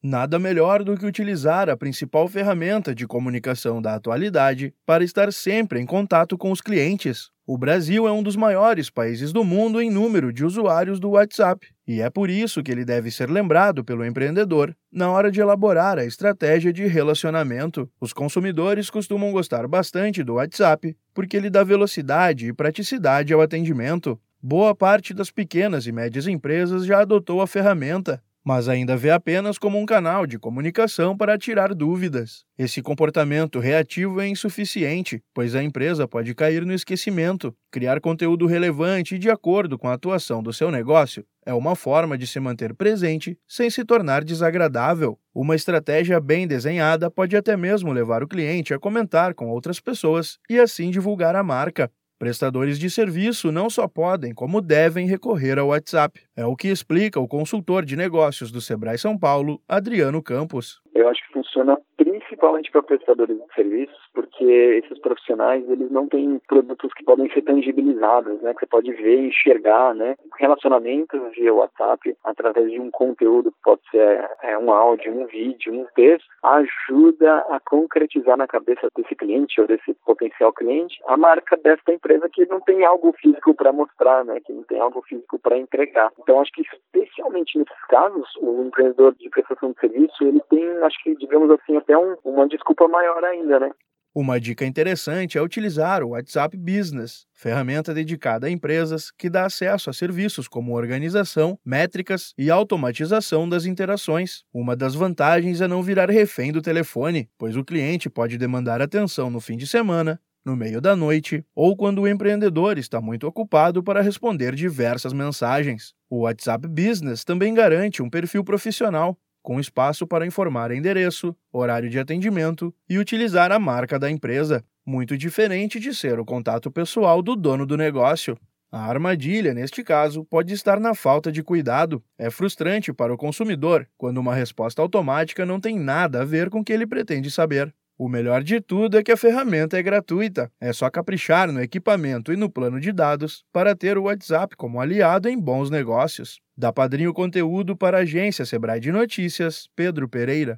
Nada melhor do que utilizar a principal ferramenta de comunicação da atualidade para estar sempre em contato com os clientes. O Brasil é um dos maiores países do mundo em número de usuários do WhatsApp, e é por isso que ele deve ser lembrado pelo empreendedor na hora de elaborar a estratégia de relacionamento. Os consumidores costumam gostar bastante do WhatsApp porque ele dá velocidade e praticidade ao atendimento. Boa parte das pequenas e médias empresas já adotou a ferramenta mas ainda vê apenas como um canal de comunicação para tirar dúvidas. Esse comportamento reativo é insuficiente, pois a empresa pode cair no esquecimento. Criar conteúdo relevante e de acordo com a atuação do seu negócio é uma forma de se manter presente sem se tornar desagradável. Uma estratégia bem desenhada pode até mesmo levar o cliente a comentar com outras pessoas e assim divulgar a marca. Prestadores de serviço não só podem, como devem recorrer ao WhatsApp. É o que explica o consultor de negócios do Sebrae São Paulo, Adriano Campos. Eu acho que funciona principalmente para prestadores de serviços, porque esses profissionais eles não têm produtos que podem ser tangibilizados, né, que você pode ver, enxergar, né, relacionamentos via WhatsApp através de um conteúdo que pode ser é, um áudio, um vídeo, um texto, ajuda a concretizar na cabeça desse cliente ou desse potencial cliente a marca desta empresa que não tem algo físico para mostrar, né, que não tem algo físico para entregar. Então acho que especialmente nesses casos o empreendedor de prestação de serviço ele tem, acho que digamos assim até um, uma desculpa maior ainda, né? Uma dica interessante é utilizar o WhatsApp Business, ferramenta dedicada a empresas que dá acesso a serviços como organização, métricas e automatização das interações. Uma das vantagens é não virar refém do telefone, pois o cliente pode demandar atenção no fim de semana, no meio da noite ou quando o empreendedor está muito ocupado para responder diversas mensagens. O WhatsApp Business também garante um perfil profissional, com espaço para informar endereço, horário de atendimento e utilizar a marca da empresa, muito diferente de ser o contato pessoal do dono do negócio. A armadilha, neste caso, pode estar na falta de cuidado. É frustrante para o consumidor quando uma resposta automática não tem nada a ver com o que ele pretende saber. O melhor de tudo é que a ferramenta é gratuita. É só caprichar no equipamento e no plano de dados para ter o WhatsApp como aliado em bons negócios. Da Padrinho Conteúdo para a agência Sebrae de Notícias, Pedro Pereira.